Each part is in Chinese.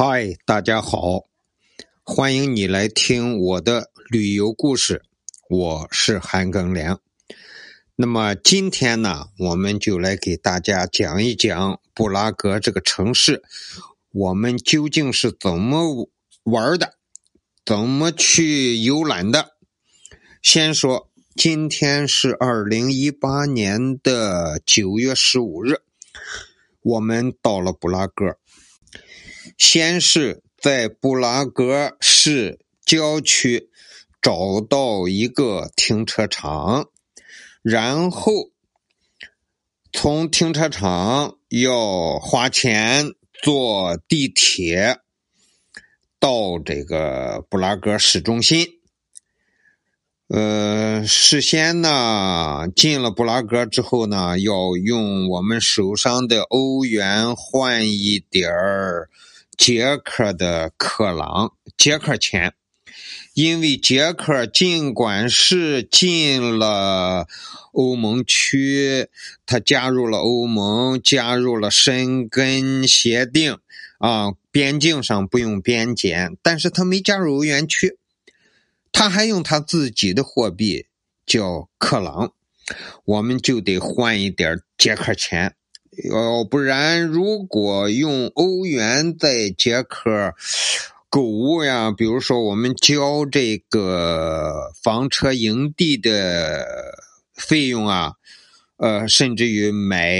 嗨，大家好，欢迎你来听我的旅游故事，我是韩庚良。那么今天呢，我们就来给大家讲一讲布拉格这个城市，我们究竟是怎么玩的，怎么去游览的。先说，今天是二零一八年的九月十五日，我们到了布拉格。先是在布拉格市郊区找到一个停车场，然后从停车场要花钱坐地铁到这个布拉格市中心。呃，事先呢，进了布拉格之后呢，要用我们手上的欧元换一点儿。捷克的克朗，捷克钱，因为捷克尽管是进了欧盟区，它加入了欧盟，加入了申根协定，啊，边境上不用边检，但是它没加入欧元区，他还用他自己的货币叫克朗，我们就得换一点捷克钱。要不然，如果用欧元在捷克购物呀，比如说我们交这个房车营地的费用啊，呃，甚至于买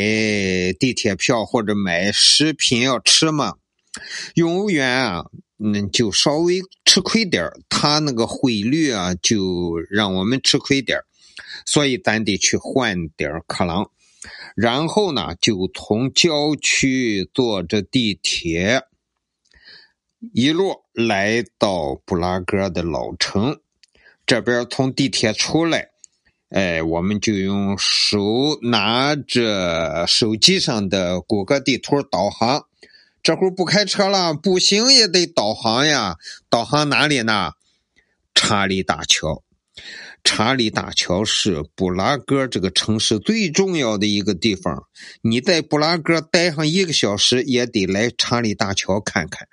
地铁票或者买食品要吃嘛，用欧元啊，嗯，就稍微吃亏点儿，它那个汇率啊，就让我们吃亏点儿，所以咱得去换点儿克朗。然后呢，就从郊区坐着地铁，一路来到布拉格的老城。这边从地铁出来，哎，我们就用手拿着手机上的谷歌地图导航。这会儿不开车了，步行也得导航呀。导航哪里呢？查理大桥。查理大桥是布拉格这个城市最重要的一个地方。你在布拉格待上一个小时，也得来查理大桥看看。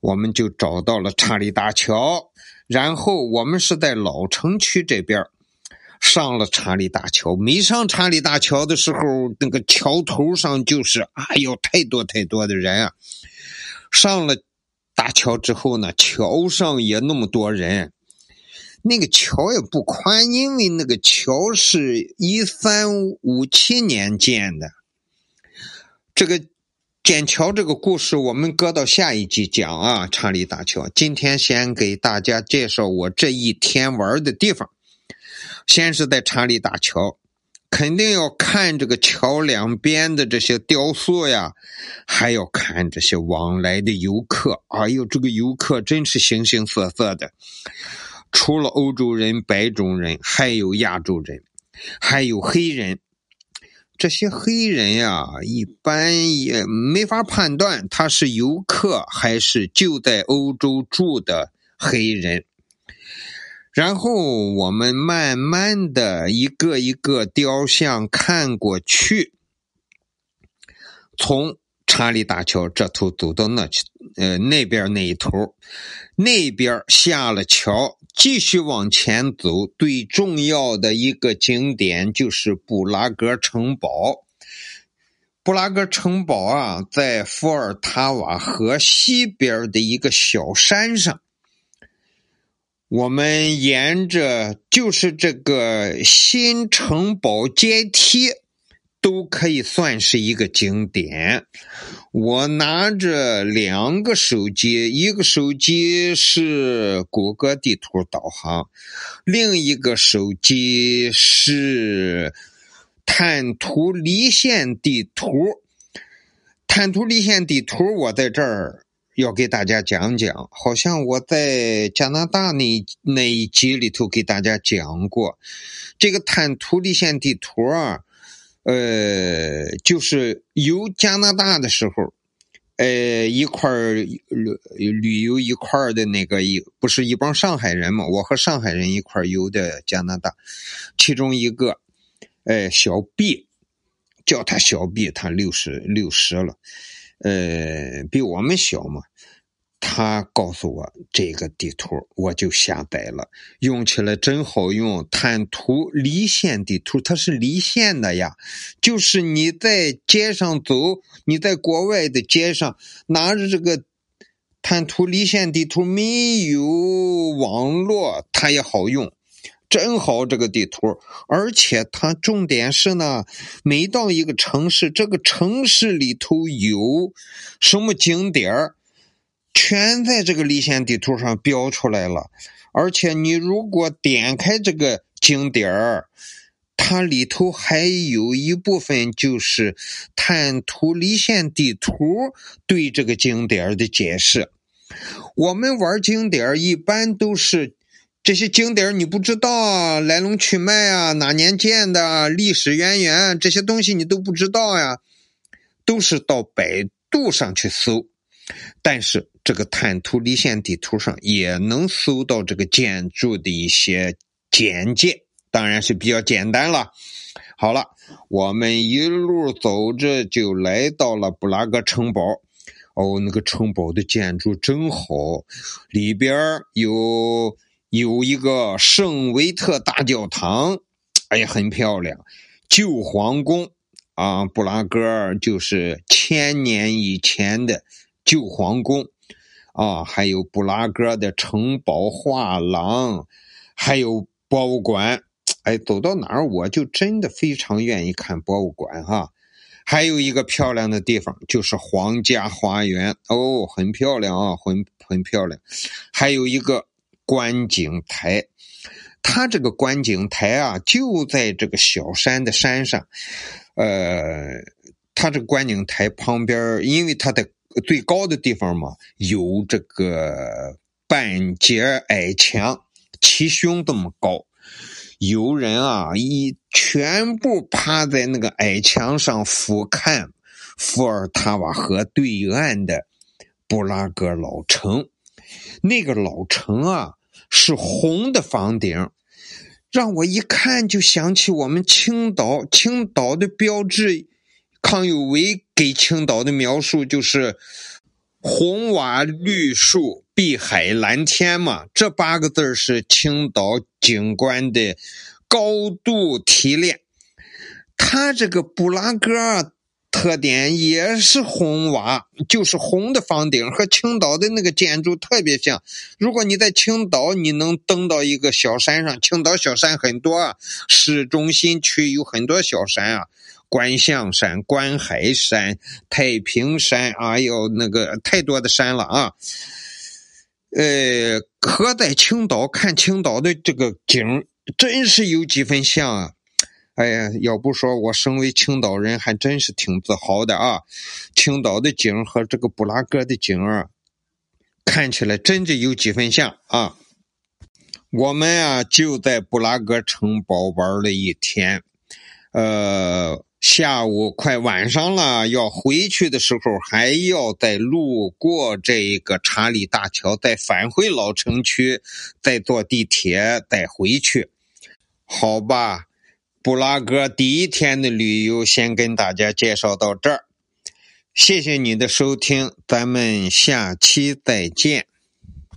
我们就找到了查理大桥，然后我们是在老城区这边上了查理大桥。没上查理大桥的时候，那个桥头上就是哎呦，太多太多的人啊！上了大桥之后呢，桥上也那么多人。那个桥也不宽，因为那个桥是一三五七年建的。这个建桥这个故事，我们搁到下一集讲啊。查理大桥，今天先给大家介绍我这一天玩的地方。先是在查理大桥，肯定要看这个桥两边的这些雕塑呀，还要看这些往来的游客。哎呦，这个游客真是形形色色的。除了欧洲人、白种人，还有亚洲人，还有黑人。这些黑人呀，一般也没法判断他是游客还是就在欧洲住的黑人。然后我们慢慢的一个一个雕像看过去，从。查理大桥这头走到那去，呃，那边那一头，那边下了桥，继续往前走。最重要的一个景点就是布拉格城堡。布拉格城堡啊，在伏尔塔瓦河西边的一个小山上。我们沿着就是这个新城堡阶梯。都可以算是一个景点。我拿着两个手机，一个手机是谷歌地图导航，另一个手机是坦图离线地图。坦图离线地图，我在这儿要给大家讲讲。好像我在加拿大那那一集里头给大家讲过，这个坦图离线地图啊。呃，就是游加拿大的时候，呃，一块旅旅游一块儿的那个一不是一帮上海人嘛？我和上海人一块游的加拿大，其中一个，呃，小毕，叫他小毕，他六十六十了，呃，比我们小嘛。他告诉我这个地图，我就下载了，用起来真好用。坦途离线地图，它是离线的呀，就是你在街上走，你在国外的街上拿着这个坦途离线地图，没有网络，它也好用，真好这个地图。而且它重点是呢，每到一个城市，这个城市里头有什么景点儿。全在这个离线地图上标出来了，而且你如果点开这个景点儿，它里头还有一部分就是探图离线地图对这个景点儿的解释。我们玩景点儿一般都是这些景点儿你不知道啊来龙去脉啊，哪年建的，历史渊源这些东西你都不知道呀，都是到百度上去搜。但是这个坦途离线地图上也能搜到这个建筑的一些简介，当然是比较简单了。好了，我们一路走着就来到了布拉格城堡。哦，那个城堡的建筑真好，里边有有一个圣维特大教堂，哎呀，很漂亮。旧皇宫啊，布拉格就是千年以前的。旧皇宫，啊，还有布拉格的城堡画廊，还有博物馆。哎，走到哪儿我就真的非常愿意看博物馆哈。还有一个漂亮的地方就是皇家花园哦，很漂亮啊，很很漂亮。还有一个观景台，它这个观景台啊就在这个小山的山上，呃，它这个观景台旁边，因为它的。最高的地方嘛，有这个半截矮墙，齐胸这么高。有人啊，一全部趴在那个矮墙上俯瞰伏尔塔瓦河对岸的布拉格老城。那个老城啊，是红的房顶，让我一看就想起我们青岛，青岛的标志。康有为给青岛的描述就是“红瓦绿树，碧海蓝天”嘛，这八个字是青岛景观的高度提炼。它这个布拉格特点也是红瓦，就是红的房顶，和青岛的那个建筑特别像。如果你在青岛，你能登到一个小山上，青岛小山很多啊，市中心区有很多小山啊。观象山、观海山、太平山，哎呦，那个太多的山了啊！呃，和在青岛看青岛的这个景，真是有几分像啊！哎呀，要不说我身为青岛人，还真是挺自豪的啊！青岛的景和这个布拉格的景啊，看起来真的有几分像啊！我们啊，就在布拉格城堡玩了一天，呃。下午快晚上了，要回去的时候还要再路过这个查理大桥，再返回老城区，再坐地铁再回去。好吧，布拉格第一天的旅游先跟大家介绍到这儿，谢谢你的收听，咱们下期再见。